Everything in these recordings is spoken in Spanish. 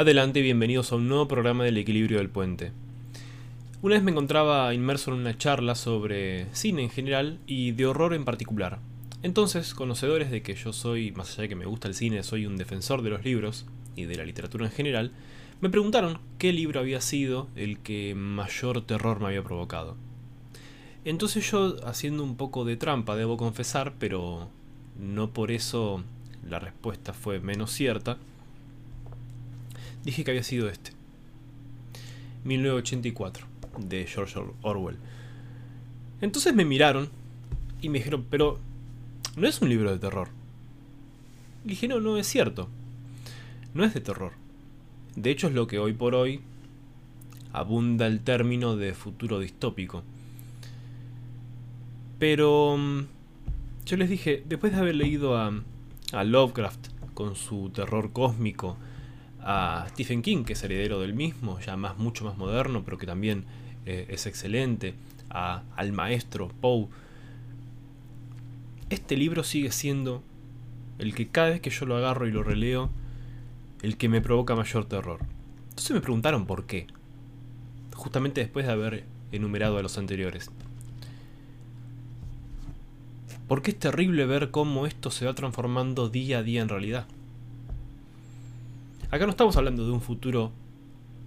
Adelante y bienvenidos a un nuevo programa del equilibrio del puente. Una vez me encontraba inmerso en una charla sobre cine en general y de horror en particular. Entonces, conocedores de que yo soy, más allá de que me gusta el cine, soy un defensor de los libros y de la literatura en general, me preguntaron qué libro había sido el que mayor terror me había provocado. Entonces yo, haciendo un poco de trampa, debo confesar, pero no por eso la respuesta fue menos cierta, dije que había sido este. 1984, de George Orwell. Entonces me miraron y me dijeron, pero no es un libro de terror. Y dije, no, no es cierto. No es de terror. De hecho es lo que hoy por hoy abunda el término de futuro distópico. Pero mm, yo les dije, después de haber leído a, a Lovecraft con su terror cósmico, a Stephen King, que es heredero del mismo, ya más mucho más moderno, pero que también eh, es excelente, a, al maestro Poe. Este libro sigue siendo el que cada vez que yo lo agarro y lo releo, el que me provoca mayor terror. Entonces me preguntaron por qué. Justamente después de haber enumerado a los anteriores. Porque es terrible ver cómo esto se va transformando día a día en realidad. Acá no estamos hablando de un futuro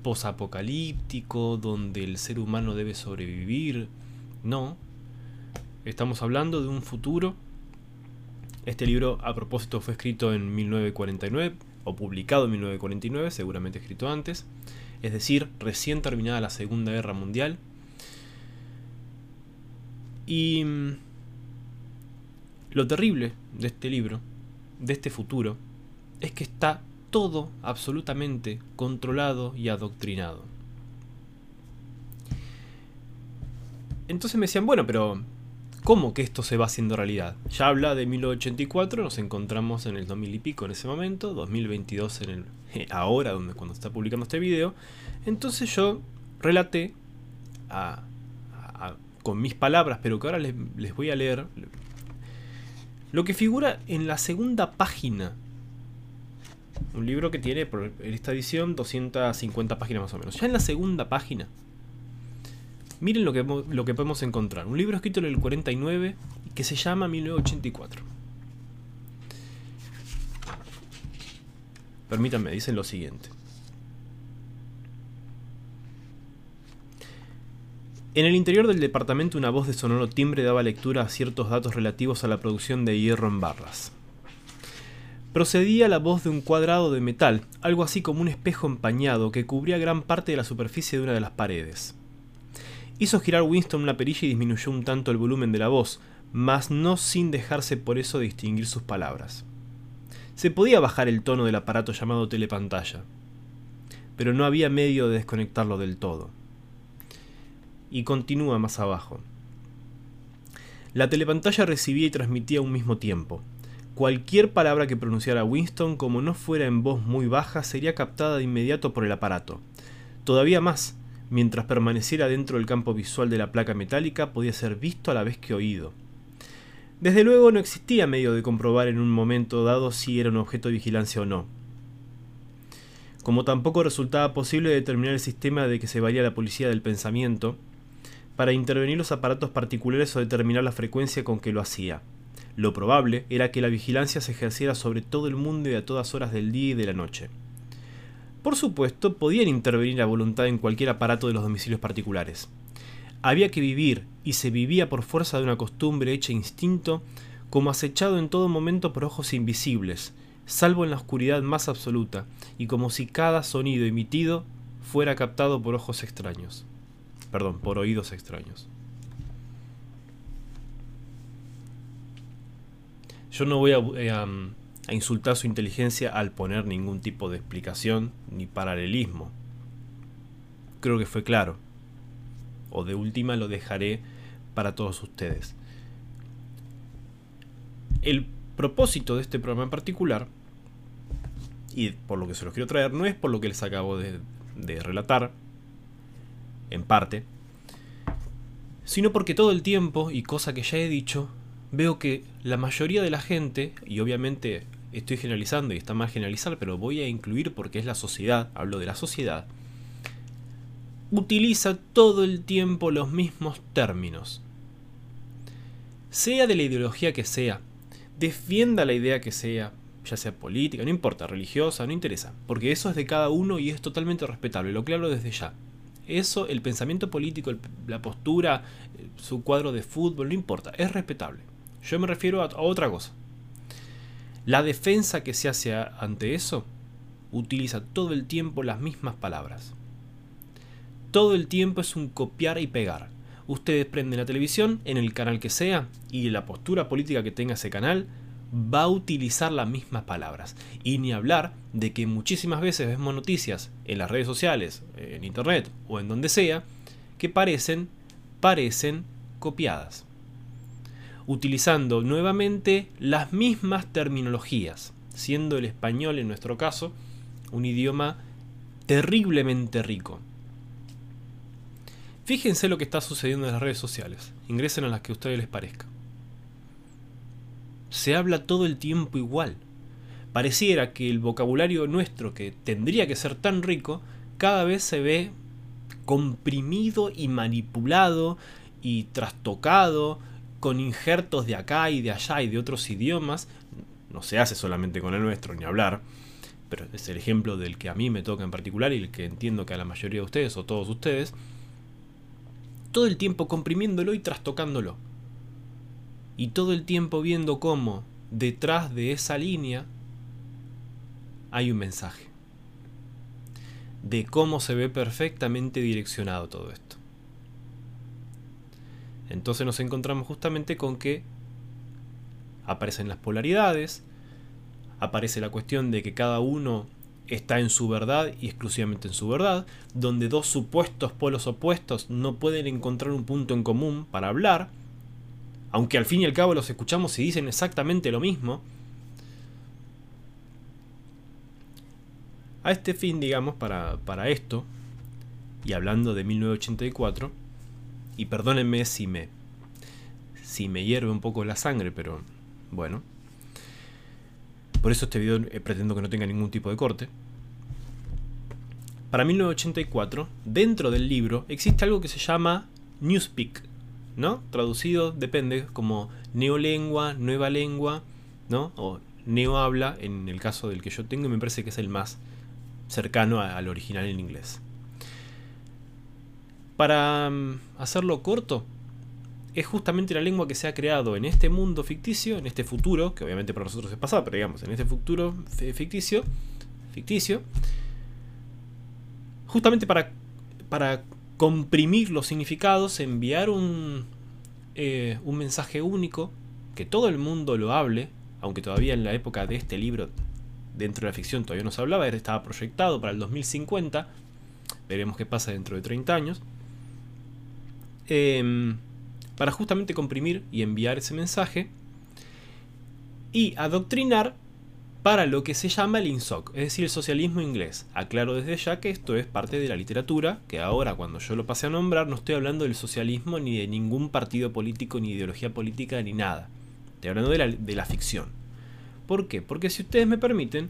posapocalíptico donde el ser humano debe sobrevivir. No. Estamos hablando de un futuro. Este libro, a propósito, fue escrito en 1949 o publicado en 1949, seguramente escrito antes. Es decir, recién terminada la Segunda Guerra Mundial. Y mm, lo terrible de este libro, de este futuro, es que está todo absolutamente controlado y adoctrinado. Entonces me decían, bueno, pero ¿cómo que esto se va haciendo realidad? Ya habla de 1984, nos encontramos en el 2000 y pico en ese momento, 2022 en el eh, ahora, donde cuando está publicando este video. Entonces yo relaté con mis palabras, pero que ahora les voy a leer, lo que figura en la segunda página un libro que tiene, por esta edición, 250 páginas más o menos. Ya en la segunda página, miren lo que, lo que podemos encontrar. Un libro escrito en el 49 que se llama 1984. Permítanme, dicen lo siguiente. En el interior del departamento una voz de sonoro timbre daba lectura a ciertos datos relativos a la producción de hierro en barras procedía la voz de un cuadrado de metal, algo así como un espejo empañado que cubría gran parte de la superficie de una de las paredes. Hizo girar Winston una perilla y disminuyó un tanto el volumen de la voz, mas no sin dejarse por eso distinguir sus palabras. Se podía bajar el tono del aparato llamado telepantalla, pero no había medio de desconectarlo del todo. Y continúa más abajo. La telepantalla recibía y transmitía a un mismo tiempo, Cualquier palabra que pronunciara Winston, como no fuera en voz muy baja, sería captada de inmediato por el aparato. Todavía más, mientras permaneciera dentro del campo visual de la placa metálica, podía ser visto a la vez que oído. Desde luego no existía medio de comprobar en un momento dado si era un objeto de vigilancia o no. Como tampoco resultaba posible determinar el sistema de que se valía la policía del pensamiento para intervenir los aparatos particulares o determinar la frecuencia con que lo hacía. Lo probable era que la vigilancia se ejerciera sobre todo el mundo y a todas horas del día y de la noche. Por supuesto, podían intervenir a voluntad en cualquier aparato de los domicilios particulares. Había que vivir, y se vivía por fuerza de una costumbre hecha instinto, como acechado en todo momento por ojos invisibles, salvo en la oscuridad más absoluta, y como si cada sonido emitido fuera captado por ojos extraños. Perdón, por oídos extraños. Yo no voy eh, a, insultar su inteligencia al poner ningún tipo de explicación ni paralelismo. Creo que fue claro. O de última lo dejaré para todos ustedes. El propósito de este programa en particular, y por lo que se los quiero traer, no es por lo que les acabo de relatar, en parte, sino porque todo el tiempo, y cosa que ya he dicho, veo que la mayoría de la gente, y obviamente estoy generalizando y está mal generalizar, pero voy a incluir porque es la sociedad, hablo de la sociedad, utiliza todo el tiempo los mismos términos. Sea de la ideología que sea, defienda la idea que sea, ya sea política, no importa, religiosa, no interesa, porque eso es de cada uno y es totalmente respetable, lo claro desde ya. Eso, el pensamiento político, la postura, eh, su cuadro de fútbol, no importa, es respetable. Yo me refiero a, otra cosa. La defensa que se hace ante eso utiliza todo el tiempo las mismas palabras. Todo el tiempo es un copiar y pegar. Ustedes prenden la televisión en el canal que sea y la postura política que tenga ese canal va a utilizar las mismas palabras. Y ni hablar de que muchísimas veces vemos noticias en las redes sociales, en internet o en donde sea, que parecen, parecen copiadas. Utilizando nuevamente las mismas terminologías, siendo el español en nuestro caso un idioma terriblemente rico. Fíjense lo que está sucediendo en las redes sociales. Ingresen a las que a ustedes les parezca se habla todo el tiempo igual. Pareciera que el vocabulario nuestro, que tendría que ser tan rico, cada vez se ve comprimido y manipulado y trastocado con injertos de acá y de allá y de otros idiomas. No se hace solamente con el nuestro, ni hablar, pero es el ejemplo del que a mí me toca en particular y el que entiendo que a la mayoría de ustedes o todos ustedes, todo el tiempo comprimiéndolo y trastocándolo y todo el tiempo viendo cómo detrás de esa línea hay un mensaje. De cómo se ve perfectamente direccionado todo esto. Entonces nos encontramos justamente con que aparecen las polaridades, aparece la cuestión de que cada uno está en su verdad y exclusivamente en su verdad, donde dos supuestos polos opuestos no pueden encontrar un punto en común para hablar, aunque al fin y al cabo los escuchamos y dicen exactamente lo mismo, a este fin, digamos, para, para esto, y hablando de 1984, y perdónenme si me, si me hierve un poco la sangre, pero bueno, por eso este video eh, pretendo que no tenga ningún tipo de corte. Para 1984, dentro del libro, existe algo que se llama Newspeak, ¿no? Traducido depende como neolengua, nueva lengua, ¿no? O neohabla en el caso del que yo tengo, me parece que es el más cercano al original en inglés. Para mm, hacerlo corto, es justamente la lengua que se ha creado en este mundo ficticio, en este futuro, que obviamente para nosotros es pasado, pero digamos, en este futuro ficticio, ficticio, justamente para, para comprimir los significados, enviar un, eh, un mensaje único, que todo el mundo lo hable, aunque todavía en la época de este libro, dentro de la ficción todavía no se hablaba, estaba proyectado para el 2050, veremos qué pasa dentro de 30 años, em, para justamente comprimir y enviar ese mensaje y adoctrinar para lo que se llama el INSOC, es decir, el socialismo inglés. Aclaro desde ya que esto es parte de la literatura, que ahora cuando yo lo pase a nombrar no estoy hablando del socialismo ni de ningún partido político, ni ideología política, ni nada. Estoy hablando de la, de la ficción. ¿Por qué? Porque si ustedes me permiten,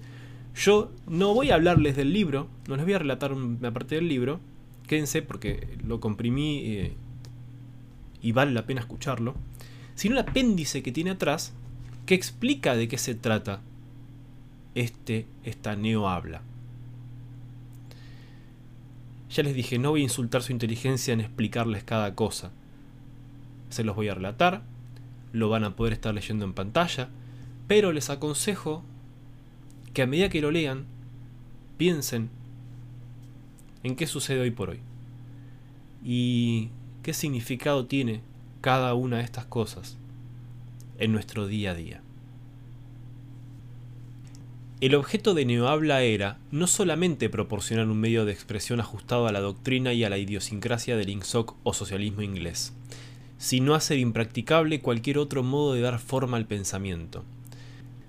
yo no voy a hablarles del libro, no les voy a relatar una parte del libro, quédense porque lo comprimí eh, y vale la pena escucharlo, sino el apéndice que tiene atrás que explica de qué se trata este, esta neo habla. Ya les dije, no voy a insultar su inteligencia en explicarles cada cosa. Se los voy a relatar, lo van a poder estar leyendo en pantalla, pero les aconsejo que a medida que lo lean, piensen en qué sucede hoy por hoy y qué significado tiene cada una de estas cosas en nuestro día a día. El objeto de Neohabla era no solamente proporcionar un medio de expresión ajustado a la doctrina y a la idiosincrasia del INSOC o socialismo inglés, sino hacer impracticable cualquier otro modo de dar forma al pensamiento.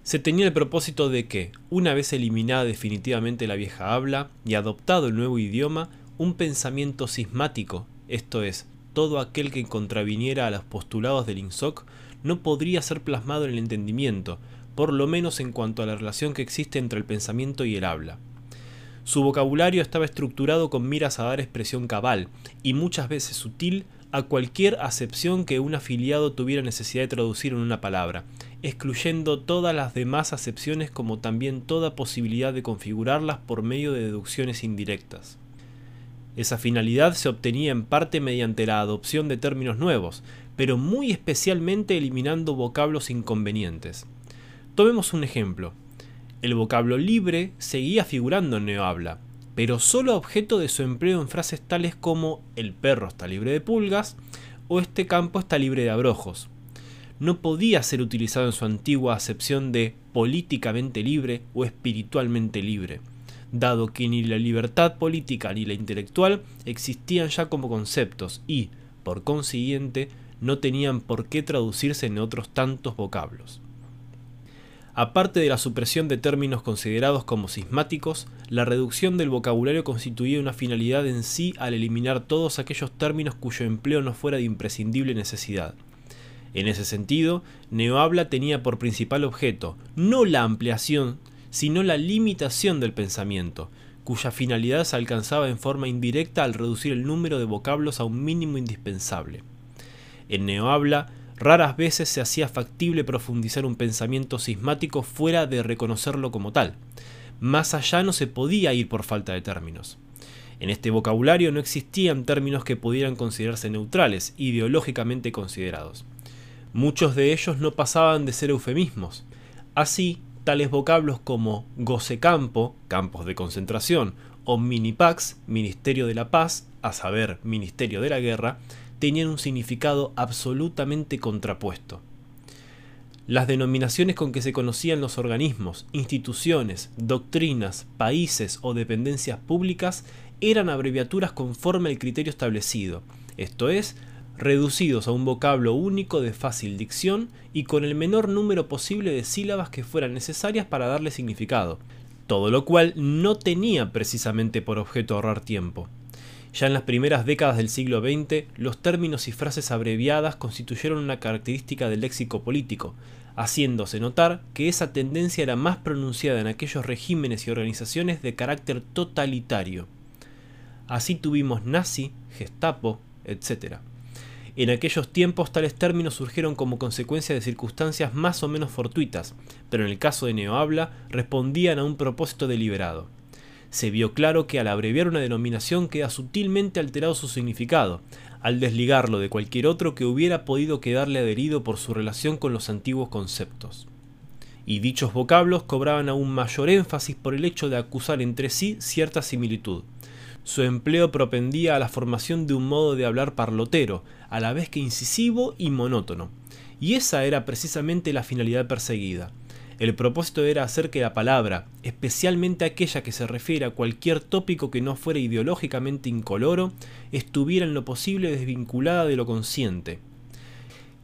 Se tenía el propósito de que, una vez eliminada definitivamente la vieja habla y adoptado el nuevo idioma, un pensamiento sismático, esto es, todo aquel que contraviniera a los postulados del INSOC, no podría ser plasmado en el entendimiento, por lo menos en cuanto a la relación que existe entre el pensamiento y el habla. Su vocabulario estaba estructurado con miras a dar expresión cabal y muchas veces sutil a cualquier acepción que un afiliado tuviera necesidad de traducir en una palabra, excluyendo todas las demás acepciones como también toda posibilidad de configurarlas por medio de deducciones indirectas. Esa finalidad se obtenía en parte mediante la adopción de términos nuevos, pero muy especialmente eliminando vocablos inconvenientes. Tomemos un ejemplo. El vocablo libre seguía figurando en Neohabla, pero solo objeto de su empleo en frases tales como el perro está libre de pulgas o este campo está libre de abrojos. No podía ser utilizado en su antigua acepción de políticamente libre o espiritualmente libre, dado que ni la libertad política ni la intelectual existían ya como conceptos y, por consiguiente, no tenían por qué traducirse en otros tantos vocablos. Aparte de la supresión de términos considerados como sismáticos, la reducción del vocabulario constituía una finalidad en sí al eliminar todos aquellos términos cuyo empleo no fuera de imprescindible necesidad. En ese sentido, Neohabla tenía por principal objeto no la ampliación, sino la limitación del pensamiento, cuya finalidad se alcanzaba en forma indirecta al reducir el número de vocablos a un mínimo indispensable. En Neohabla, Raras veces se hacía factible profundizar un pensamiento sismático fuera de reconocerlo como tal. Más allá no se podía ir por falta de términos. En este vocabulario no existían términos que pudieran considerarse neutrales, ideológicamente considerados. Muchos de ellos no pasaban de ser eufemismos. Así, tales vocablos como gocecampo, campos de concentración, o minipax, Ministerio de la Paz, a saber, Ministerio de la Guerra, tenían un significado absolutamente contrapuesto. Las denominaciones con que se conocían los organismos, instituciones, doctrinas, países o dependencias públicas eran abreviaturas conforme al criterio establecido, esto es, reducidos a un vocablo único de fácil dicción y con el menor número posible de sílabas que fueran necesarias para darle significado, todo lo cual no tenía precisamente por objeto ahorrar tiempo. Ya en las primeras décadas del siglo XX, los términos y frases abreviadas constituyeron una característica del léxico político, haciéndose notar que esa tendencia era más pronunciada en aquellos regímenes y organizaciones de carácter totalitario. Así tuvimos nazi, gestapo, etc. En aquellos tiempos tales términos surgieron como consecuencia de circunstancias más o menos fortuitas, pero en el caso de Neohabla respondían a un propósito deliberado se vio claro que al abreviar una denominación queda sutilmente alterado su significado, al desligarlo de cualquier otro que hubiera podido quedarle adherido por su relación con los antiguos conceptos. Y dichos vocablos cobraban aún mayor énfasis por el hecho de acusar entre sí cierta similitud. Su empleo propendía a la formación de un modo de hablar parlotero, a la vez que incisivo y monótono. Y esa era precisamente la finalidad perseguida, el propósito era hacer que la palabra, especialmente aquella que se refiere a cualquier tópico que no fuera ideológicamente incoloro, estuviera en lo posible desvinculada de lo consciente.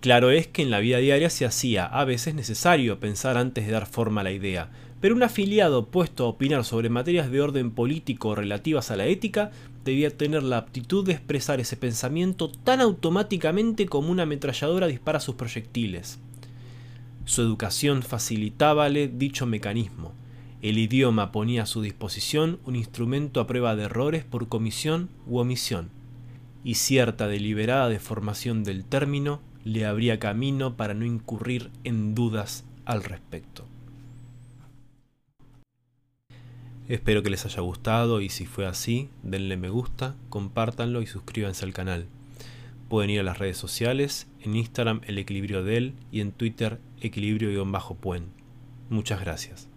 Claro es que en la vida diaria se hacía a veces necesario pensar antes de dar forma a la idea, pero un afiliado puesto a opinar sobre materias de orden político relativas a la ética debía tener la aptitud de expresar ese pensamiento tan automáticamente como una ametralladora dispara sus proyectiles. Su educación facilitábale dicho mecanismo. El idioma ponía a su disposición un instrumento a prueba de errores por comisión u omisión, y cierta deliberada deformación del término le abría camino para no incurrir en dudas al respecto. Espero que les haya gustado y si fue así, denle me gusta, compártanlo y suscríbanse al canal. Pueden ir a las redes sociales, en Instagram El Equilibrio de él y en Twitter Equilibrio-Puen. Muchas gracias.